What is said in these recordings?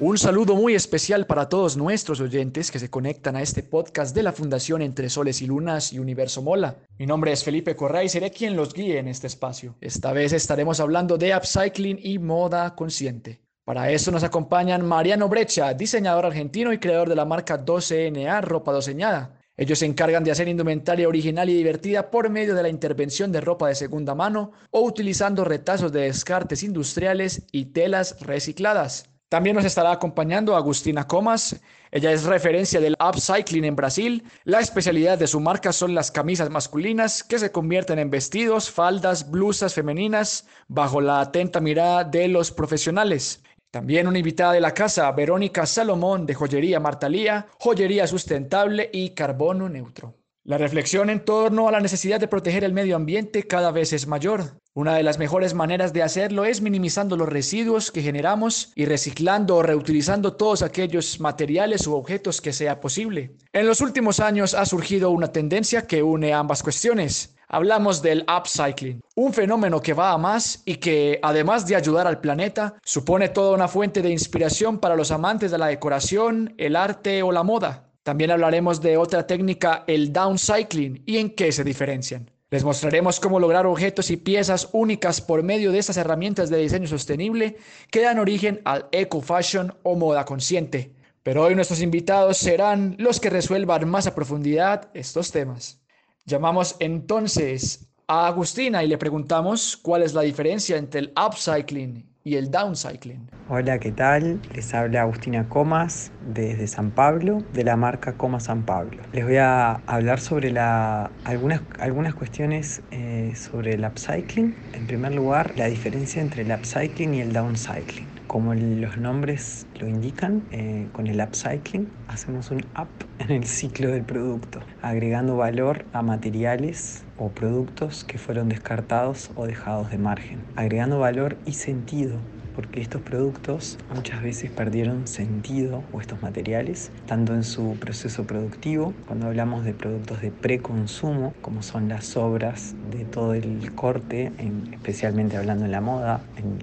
Un saludo muy especial para todos nuestros oyentes que se conectan a este podcast de la Fundación Entre Soles y Lunas y Universo Mola. Mi nombre es Felipe Correa y seré quien los guíe en este espacio. Esta vez estaremos hablando de upcycling y moda consciente. Para eso nos acompañan Mariano Brecha, diseñador argentino y creador de la marca 12NA Ropa Doseñada. Ellos se encargan de hacer indumentaria original y divertida por medio de la intervención de ropa de segunda mano o utilizando retazos de descartes industriales y telas recicladas. También nos estará acompañando Agustina Comas. Ella es referencia del upcycling en Brasil. La especialidad de su marca son las camisas masculinas que se convierten en vestidos, faldas, blusas femeninas bajo la atenta mirada de los profesionales. También una invitada de la casa, Verónica Salomón de Joyería Martalía, Joyería Sustentable y Carbono Neutro. La reflexión en torno a la necesidad de proteger el medio ambiente cada vez es mayor. Una de las mejores maneras de hacerlo es minimizando los residuos que generamos y reciclando o reutilizando todos aquellos materiales u objetos que sea posible. En los últimos años ha surgido una tendencia que une ambas cuestiones. Hablamos del upcycling, un fenómeno que va a más y que, además de ayudar al planeta, supone toda una fuente de inspiración para los amantes de la decoración, el arte o la moda. También hablaremos de otra técnica, el downcycling, y en qué se diferencian. Les mostraremos cómo lograr objetos y piezas únicas por medio de estas herramientas de diseño sostenible que dan origen al eco fashion o moda consciente. Pero hoy nuestros invitados serán los que resuelvan más a profundidad estos temas. Llamamos entonces a Agustina y le preguntamos cuál es la diferencia entre el upcycling y el downcycling. Hola, ¿qué tal? Les habla Agustina Comas desde San Pablo, de la marca Comas San Pablo. Les voy a hablar sobre algunas, algunas cuestiones eh, sobre el upcycling. En primer lugar, la diferencia entre el upcycling y el downcycling. Como los nombres lo indican, eh, con el upcycling hacemos un up en el ciclo del producto, agregando valor a materiales o productos que fueron descartados o dejados de margen, agregando valor y sentido porque estos productos muchas veces perdieron sentido o estos materiales, tanto en su proceso productivo, cuando hablamos de productos de preconsumo, como son las obras de todo el corte, especialmente hablando en la moda, en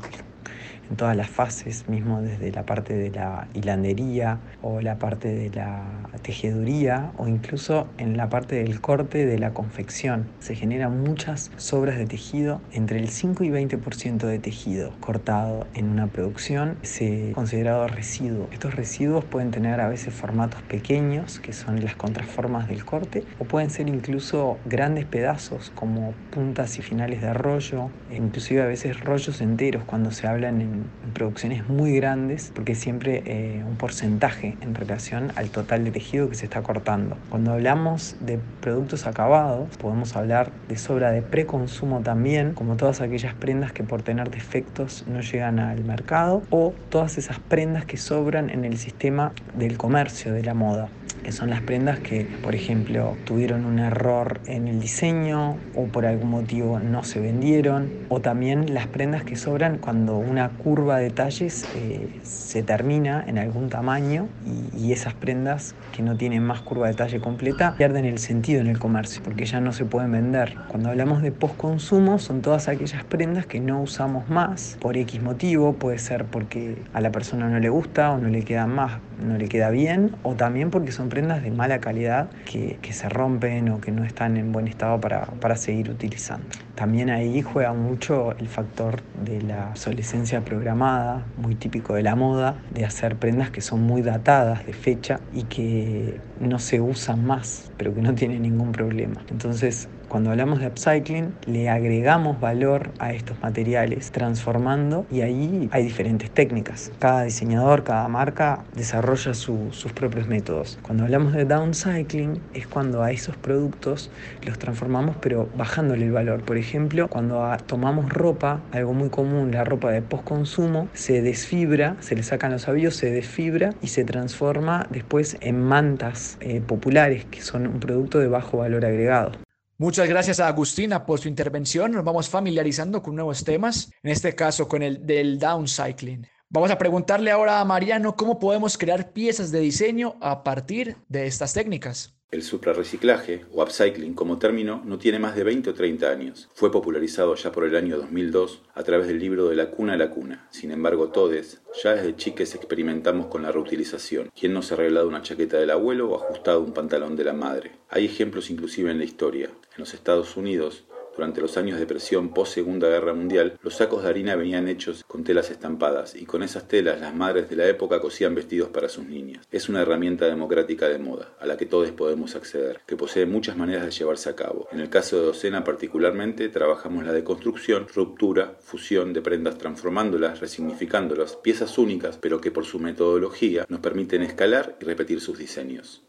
en todas las fases, mismo desde la parte de la hilandería o la parte de la tejeduría o incluso en la parte del corte de la confección. Se generan muchas sobras de tejido, entre el 5 y 20% de tejido cortado en una producción se considerado residuo. Estos residuos pueden tener a veces formatos pequeños, que son las contraformas del corte, o pueden ser incluso grandes pedazos como puntas y finales de rollo, e inclusive a veces rollos enteros cuando se hablan en producciones muy grandes porque siempre eh, un porcentaje en relación al total de tejido que se está cortando. Cuando hablamos de productos acabados, podemos hablar de sobra de preconsumo también, como todas aquellas prendas que por tener defectos no llegan al mercado o todas esas prendas que sobran en el sistema del comercio de la moda que son las prendas que, por ejemplo, tuvieron un error en el diseño o por algún motivo no se vendieron, o también las prendas que sobran cuando una curva de talles eh, se termina en algún tamaño y, esas prendas que no tienen más curva de talle completa pierden el sentido en el comercio porque ya no se pueden vender. Cuando hablamos de postconsumo son todas aquellas prendas que no usamos más por X motivo, puede ser porque a la persona no le gusta o no le queda más, no le queda bien, o también porque son prendas de mala calidad que, se rompen o que no están en buen estado para, para seguir utilizando. También ahí juega mucho el factor de la obsolescencia programada, muy típico de la moda, de hacer prendas que son muy datadas de fecha y que no se usan más, pero que no tienen ningún problema. Entonces, cuando hablamos de upcycling, le agregamos valor a estos materiales, transformando, y ahí hay diferentes técnicas. Cada diseñador, cada marca desarrolla sus propios métodos. Cuando hablamos de downcycling, es cuando a esos productos los transformamos, pero bajándole el valor. Por ejemplo, cuando tomamos ropa, algo muy común, la ropa de postconsumo, se desfibra, se le sacan los avíos, se desfibra y se transforma después en mantas eh, populares, que son un producto de bajo valor agregado. Muchas gracias a Agustina por su intervención. Nos vamos familiarizando con nuevos temas, en este caso con el del downcycling. Vamos a preguntarle ahora a Mariano cómo podemos crear piezas de diseño a partir de estas técnicas. El suprarreciclaje o upcycling como término no tiene más de 20 o 30 años. Fue popularizado ya por el año 2002 a través del libro De la cuna a la cuna. Sin embargo, todos, ya desde chiques experimentamos con la reutilización. ¿Quién no se ha revelado una chaqueta del abuelo o ajustado un pantalón de la madre? Hay ejemplos inclusive en la historia. En los Estados Unidos, durante los años de presión post Segunda Guerra Mundial, los sacos de harina venían hechos con telas estampadas y con esas telas las madres de la época cosían vestidos para sus niñas. Es una herramienta democrática de moda, a la que todos podemos acceder, que posee muchas maneras de llevarse a cabo. En el caso de Docena particularmente, trabajamos la deconstrucción, ruptura, fusión de prendas transformándolas, resignificándolas, piezas únicas, pero que por su metodología nos permiten escalar y repetir sus diseños.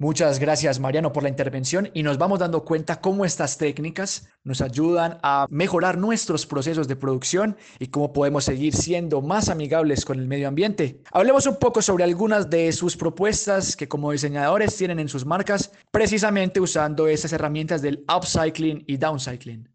Muchas gracias Mariano por la intervención y nos vamos dando cuenta cómo estas técnicas nos ayudan a mejorar nuestros procesos de producción y cómo podemos seguir siendo más amigables con el medio ambiente. Hablemos un poco sobre algunas de sus propuestas que como diseñadores tienen en sus marcas precisamente usando esas herramientas del upcycling y downcycling.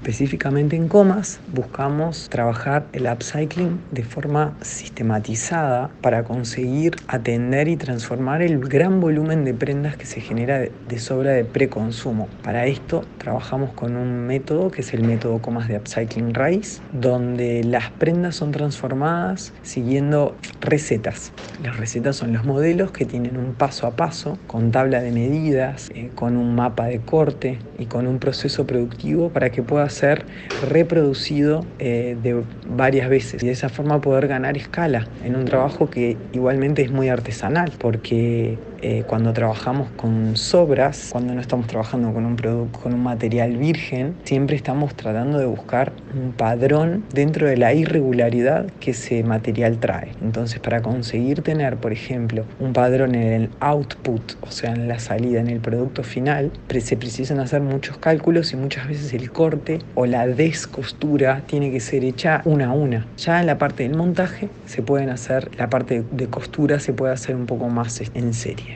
Específicamente en comas buscamos trabajar el upcycling de forma sistematizada para conseguir atender y transformar el gran volumen de prendas que se genera de sobra de preconsumo. Para esto trabajamos con un método que es el método comas de upcycling raíz, donde las prendas son transformadas siguiendo recetas. Las recetas son los modelos que tienen un paso a paso, con tabla de medidas, eh, con un mapa de corte y con un proceso productivo para que pueda ser reproducido eh, de varias veces. Y de esa forma poder ganar escala en un trabajo que igualmente es muy artesanal porque eh, cuando trabajamos con sobras, cuando no estamos trabajando con un producto, con un material virgen, siempre estamos tratando de buscar un padrón dentro de la irregularidad que ese material trae. Entonces, para conseguir tener, por ejemplo, un padrón en el output, o sea, en la salida, en el producto final, se precisan hacer muchos cálculos y muchas veces el corte o la descostura tiene que ser hecha una a una. Ya en la parte del montaje se pueden hacer, la parte de costura se puede hacer un poco más en serie.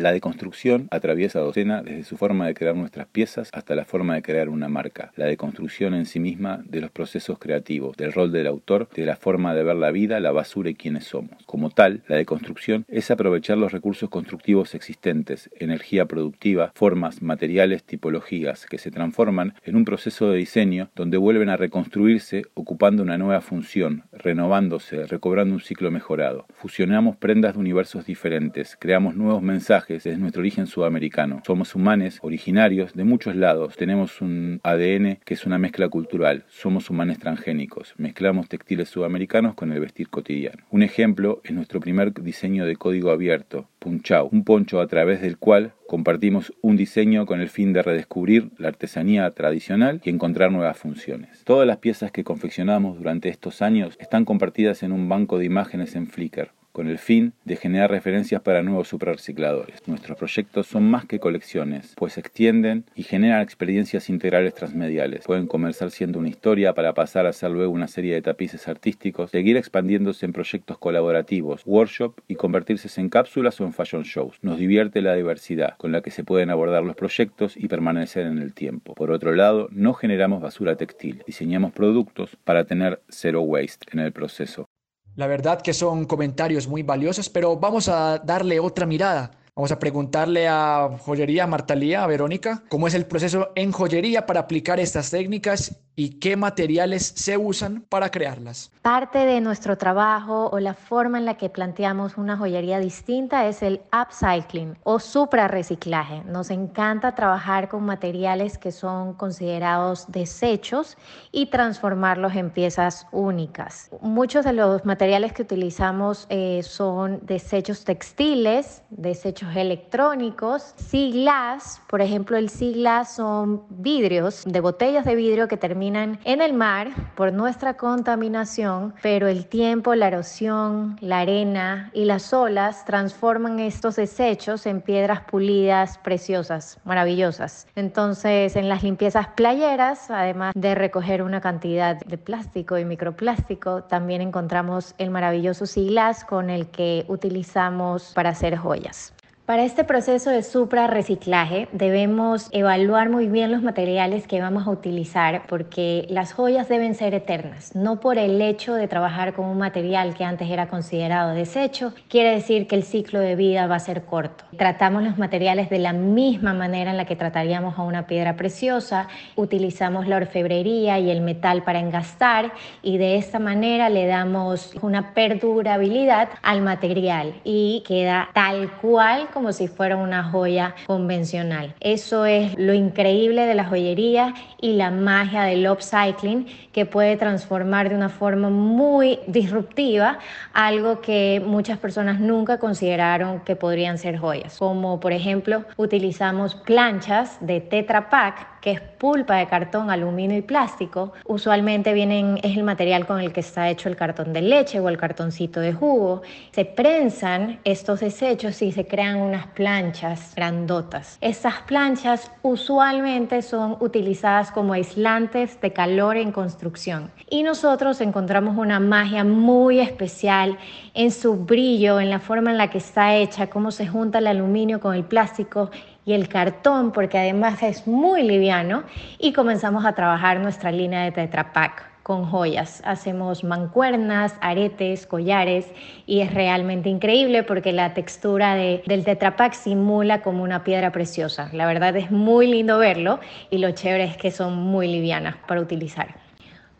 La deconstrucción atraviesa docena desde su forma de crear nuestras piezas hasta la forma de crear una marca. La deconstrucción en sí misma de los procesos creativos, del rol del autor, de la forma de ver la vida, la basura y quiénes somos. Como tal, la deconstrucción es aprovechar los recursos constructivos existentes, energía productiva, formas, materiales, tipologías, que se transforman en un proceso de diseño donde vuelven a reconstruirse ocupando una nueva función, renovándose, recobrando un ciclo mejorado. Fusionamos prendas de universos diferentes, creamos nuevos mensajes, es nuestro origen sudamericano. Somos humanos originarios de muchos lados. Tenemos un ADN que es una mezcla cultural. Somos humanos transgénicos. Mezclamos textiles sudamericanos con el vestir cotidiano. Un ejemplo es nuestro primer diseño de código abierto, Punchao, un poncho a través del cual compartimos un diseño con el fin de redescubrir la artesanía tradicional y encontrar nuevas funciones. Todas las piezas que confeccionamos durante estos años están compartidas en un banco de imágenes en Flickr con el fin de generar referencias para nuevos suprarrecicladores. Nuestros proyectos son más que colecciones, pues se extienden y generan experiencias integrales transmediales. Pueden comenzar siendo una historia para pasar a ser luego una serie de tapices artísticos, seguir expandiéndose en proyectos colaborativos, workshop y convertirse en cápsulas o en fashion shows. Nos divierte la diversidad con la que se pueden abordar los proyectos y permanecer en el tiempo. Por otro lado, no generamos basura textil, diseñamos productos para tener cero waste en el proceso. La verdad que son comentarios muy valiosos, pero vamos a darle otra mirada. Vamos a preguntarle a Joyería Martalía, a Verónica, cómo es el proceso en joyería para aplicar estas técnicas y qué materiales se usan para crearlas. Parte de nuestro trabajo o la forma en la que planteamos una joyería distinta es el upcycling o suprarreciclaje. Nos encanta trabajar con materiales que son considerados desechos y transformarlos en piezas únicas. Muchos de los materiales que utilizamos eh, son desechos textiles, desechos electrónicos, siglas, por ejemplo el siglas son vidrios de botellas de vidrio que terminan en el mar por nuestra contaminación, pero el tiempo, la erosión, la arena y las olas transforman estos desechos en piedras pulidas, preciosas, maravillosas. Entonces, en las limpiezas playeras, además de recoger una cantidad de plástico y microplástico, también encontramos el maravilloso siglas con el que utilizamos para hacer joyas. Para este proceso de supra reciclaje debemos evaluar muy bien los materiales que vamos a utilizar porque las joyas deben ser eternas. No por el hecho de trabajar con un material que antes era considerado desecho, quiere decir que el ciclo de vida va a ser corto. Tratamos los materiales de la misma manera en la que trataríamos a una piedra preciosa, utilizamos la orfebrería y el metal para engastar y de esta manera le damos una perdurabilidad al material y queda tal cual como como si fuera una joya convencional. Eso es lo increíble de la joyería y la magia del upcycling que puede transformar de una forma muy disruptiva algo que muchas personas nunca consideraron que podrían ser joyas. Como por ejemplo utilizamos planchas de Tetra Pak que es pulpa de cartón, aluminio y plástico. Usualmente vienen, es el material con el que está hecho el cartón de leche o el cartoncito de jugo. Se prensan estos desechos y se crean unas planchas grandotas. Estas planchas usualmente son utilizadas como aislantes de calor en construcción. Y nosotros encontramos una magia muy especial en su brillo, en la forma en la que está hecha, cómo se junta el aluminio con el plástico y el cartón, porque además es muy liviano, y comenzamos a trabajar nuestra línea de Tetra Pak con joyas. Hacemos mancuernas, aretes, collares y es realmente increíble porque la textura de, del Tetra Pak simula como una piedra preciosa. La verdad es muy lindo verlo y lo chévere es que son muy livianas para utilizar.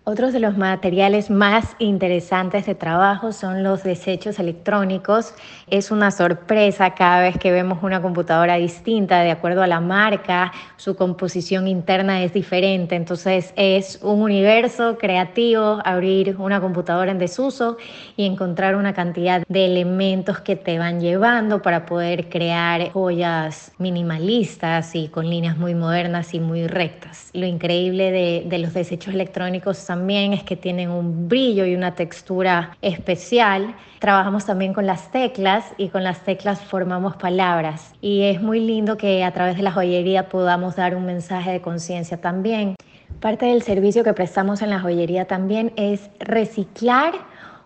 Otros de los materiales más interesantes de trabajo son los desechos electrónicos. Es una sorpresa cada vez que vemos una computadora distinta, de acuerdo a la marca, su composición interna es diferente. Entonces es un universo creativo abrir una computadora en desuso y encontrar una cantidad de elementos que te van llevando para poder crear joyas minimalistas y con líneas muy modernas y muy rectas. Lo increíble de, de los desechos electrónicos también es que tienen un brillo y una textura especial. Trabajamos también con las teclas y con las teclas formamos palabras. Y es muy lindo que a través de la joyería podamos dar un mensaje de conciencia también. Parte del servicio que prestamos en la joyería también es reciclar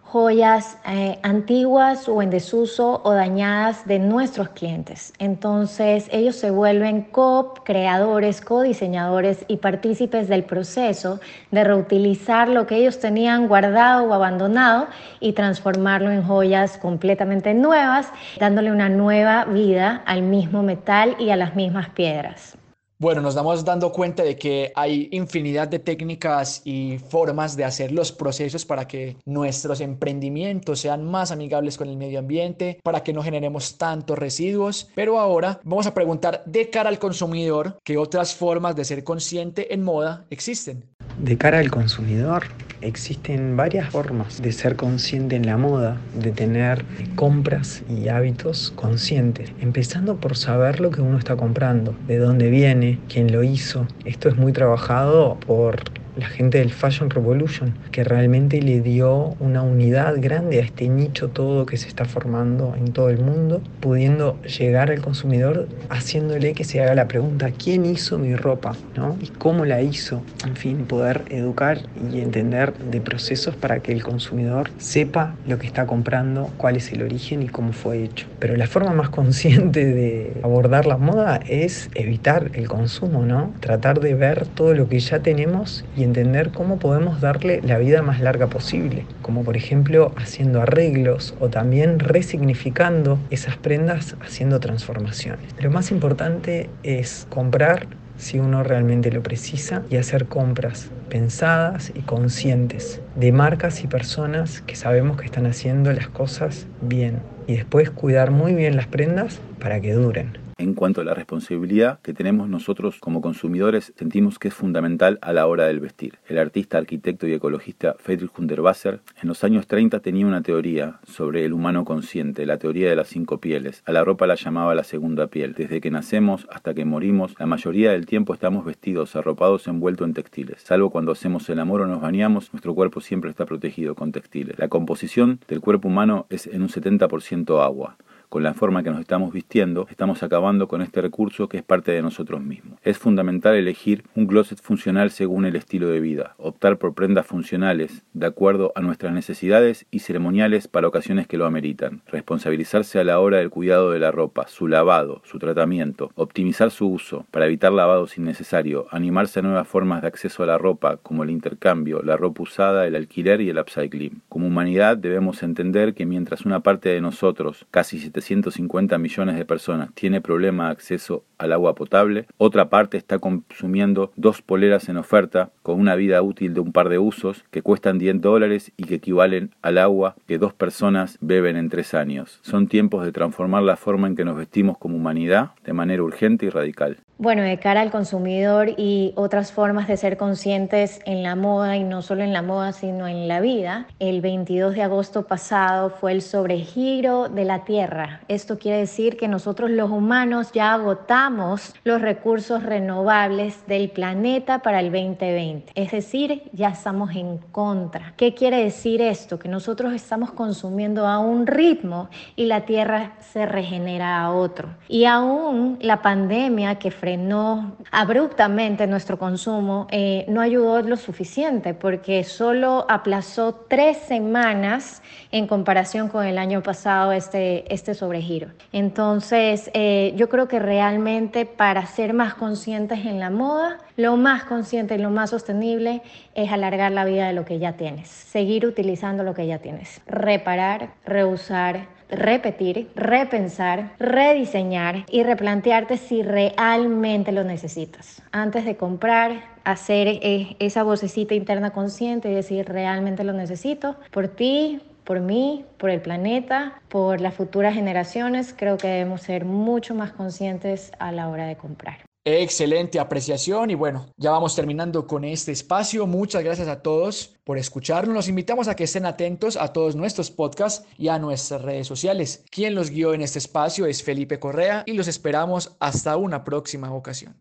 joyas eh, antiguas o en desuso o dañadas de nuestros clientes. Entonces ellos se vuelven co-creadores, co-diseñadores y partícipes del proceso de reutilizar lo que ellos tenían guardado o abandonado y transformarlo en joyas completamente nuevas, dándole una nueva vida al mismo metal y a las mismas piedras. Bueno, nos damos dando cuenta de que hay infinidad de técnicas y formas de hacer los procesos para que nuestros emprendimientos sean más amigables con el medio ambiente, para que no generemos tantos residuos. Pero ahora vamos a preguntar de cara al consumidor qué otras formas de ser consciente en moda existen. De cara al consumidor, existen varias formas de ser consciente en la moda, de tener compras y hábitos conscientes, empezando por saber lo que uno está comprando, de dónde viene, quién lo hizo. Esto es muy trabajado por la gente del Fashion Revolution, que realmente le dio una unidad grande a este nicho todo que se está formando en todo el mundo, pudiendo llegar al consumidor haciéndole que se haga la pregunta, ¿quién hizo mi ropa? ¿no? ¿Y cómo la hizo? En fin, poder educar y entender de procesos para que el consumidor sepa lo que está comprando, cuál es el origen y cómo fue hecho. Pero la forma más consciente de abordar la moda es evitar el consumo, ¿no? Tratar de ver todo lo que ya tenemos y entender cómo podemos darle la vida más larga posible, como por ejemplo haciendo arreglos o también resignificando esas prendas haciendo transformaciones. Lo más importante es comprar si uno realmente lo precisa y hacer compras pensadas y conscientes de marcas y personas que sabemos que están haciendo las cosas bien y después cuidar muy bien las prendas para que duren en cuanto a la responsabilidad que tenemos nosotros como consumidores, sentimos que es fundamental a la hora del vestir. El artista, arquitecto y ecologista Friedrich Hunderwasser en los años 30 tenía una teoría sobre el humano consciente, la teoría de las cinco pieles. A la ropa la llamaba la segunda piel. Desde que nacemos hasta que morimos, la mayoría del tiempo estamos vestidos, arropados, envueltos en textiles. Salvo cuando hacemos el amor o nos bañamos, nuestro cuerpo siempre está protegido con textiles. La composición del cuerpo humano es en un 70% agua con la forma que nos estamos vistiendo, estamos acabando con este recurso que es parte de nosotros mismos. Es fundamental elegir un closet funcional según el estilo de vida, optar por prendas funcionales de acuerdo a nuestras necesidades y ceremoniales para ocasiones que lo ameritan, responsabilizarse a la hora del cuidado de la ropa, su lavado, su tratamiento, optimizar su uso para evitar lavados innecesarios, animarse a nuevas formas de acceso a la ropa como el intercambio, la ropa usada, el alquiler y el upcycling. Como humanidad debemos entender que mientras una parte de nosotros, casi 750 millones de personas, tiene problema de acceso al agua potable, otra parte está consumiendo dos poleras en oferta con una vida útil de un par de usos que cuestan 10 dólares y que equivalen al agua que dos personas beben en tres años. Son tiempos de transformar la forma en que nos vestimos como humanidad de manera urgente y radical. Bueno, de cara al consumidor y otras formas de ser conscientes en la moda y no solo en la moda, sino en la vida, el 22 de agosto pasado fue el sobregiro de la Tierra. Esto quiere decir que nosotros los humanos ya agotamos los recursos renovables del planeta para el 2020. Es decir, ya estamos en contra. ¿Qué quiere decir esto? Que nosotros estamos consumiendo a un ritmo y la Tierra se regenera a otro. Y aún la pandemia que frenó abruptamente nuestro consumo, eh, no ayudó lo suficiente porque solo aplazó tres semanas en comparación con el año pasado este, este sobregiro. Entonces, eh, yo creo que realmente para ser más conscientes en la moda, lo más consciente y lo más sostenible es alargar la vida de lo que ya tienes, seguir utilizando lo que ya tienes, reparar, reusar, repetir, repensar, rediseñar y replantearte si realmente lo necesitas. Antes de comprar, hacer eh, esa vocecita interna consciente y decir realmente lo necesito por ti, por mí, por el planeta, por las futuras generaciones. Creo que debemos ser mucho más conscientes a la hora de comprar. Excelente apreciación y bueno, ya vamos terminando con este espacio. Muchas gracias a todos por escucharnos. Los invitamos a que estén atentos a todos nuestros podcasts y a nuestras redes sociales. Quien los guió en este espacio es Felipe Correa y los esperamos hasta una próxima ocasión.